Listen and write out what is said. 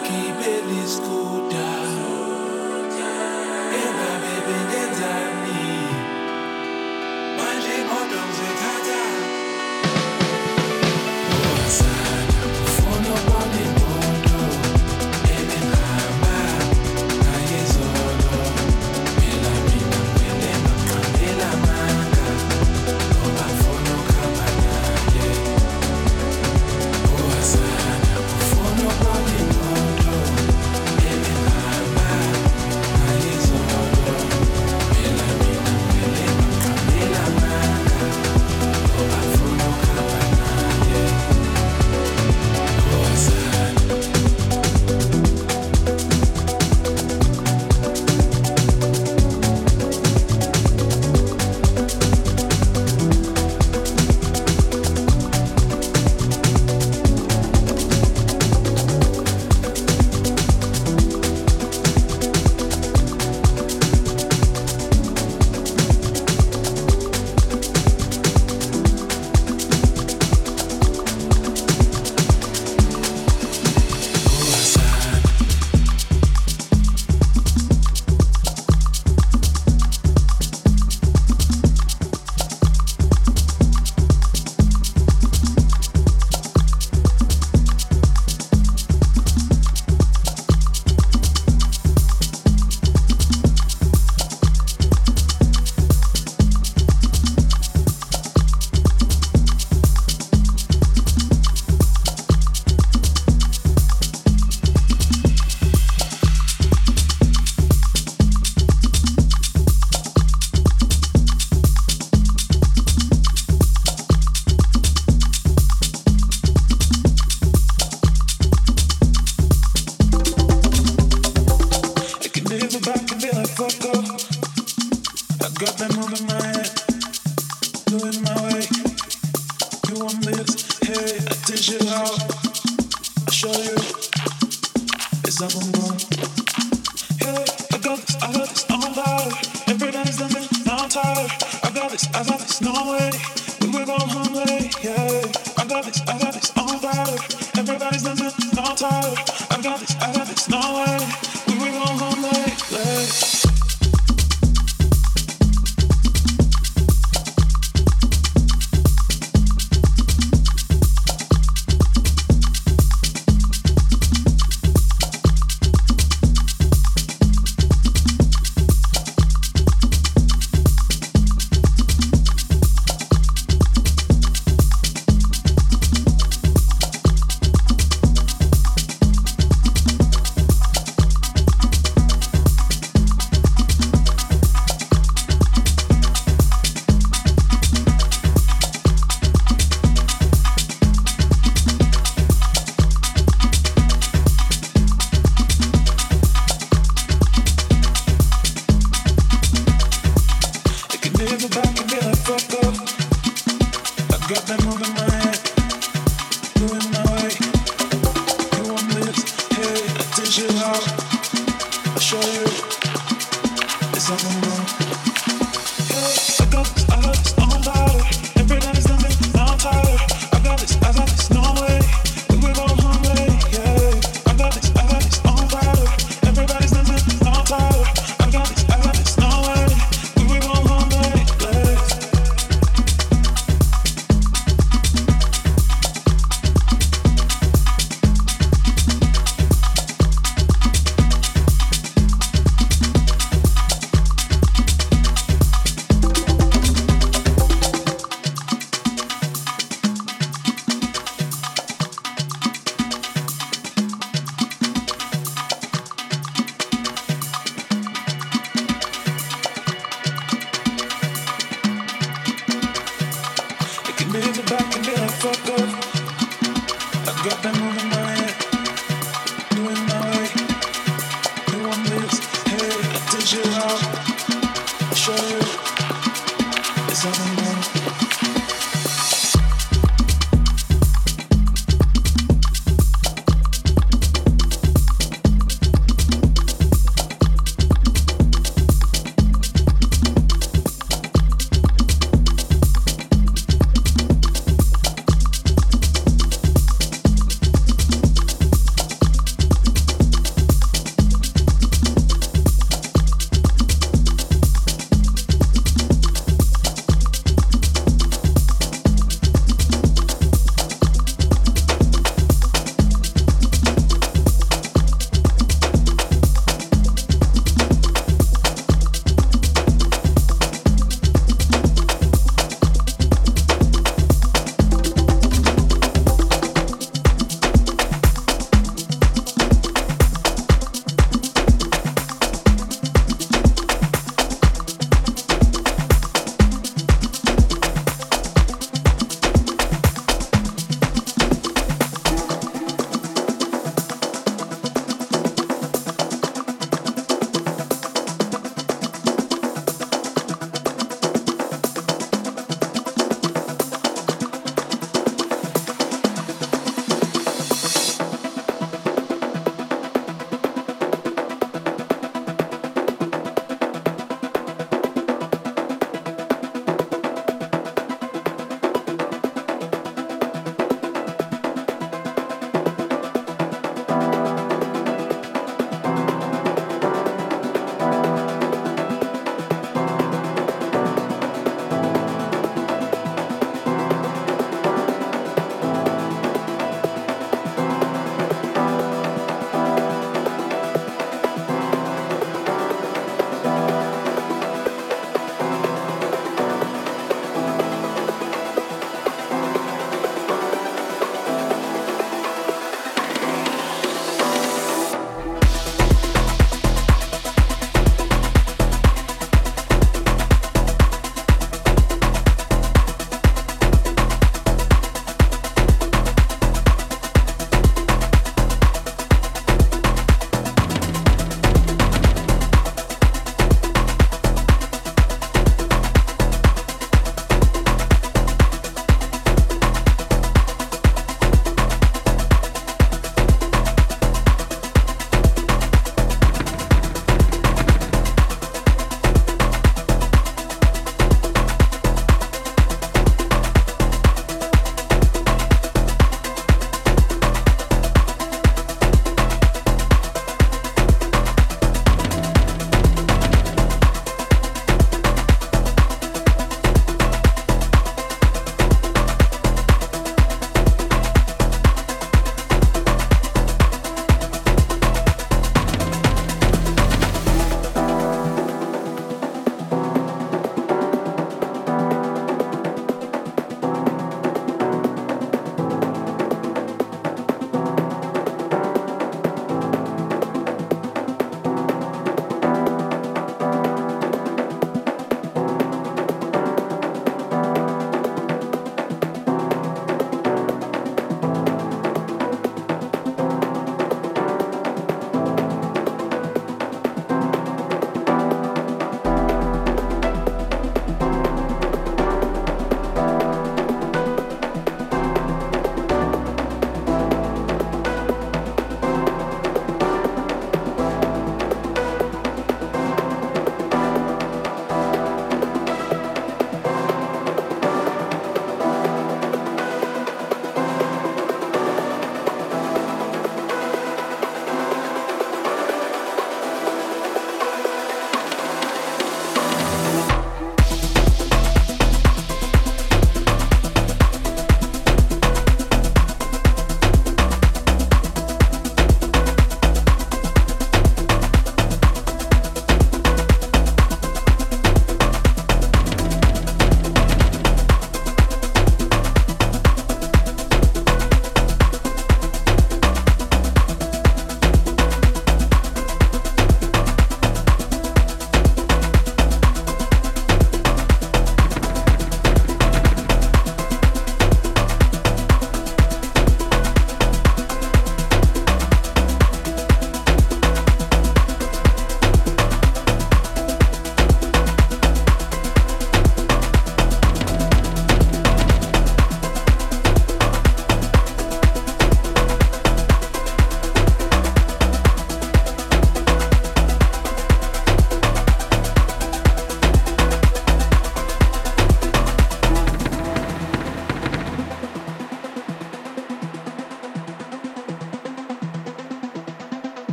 que belisco.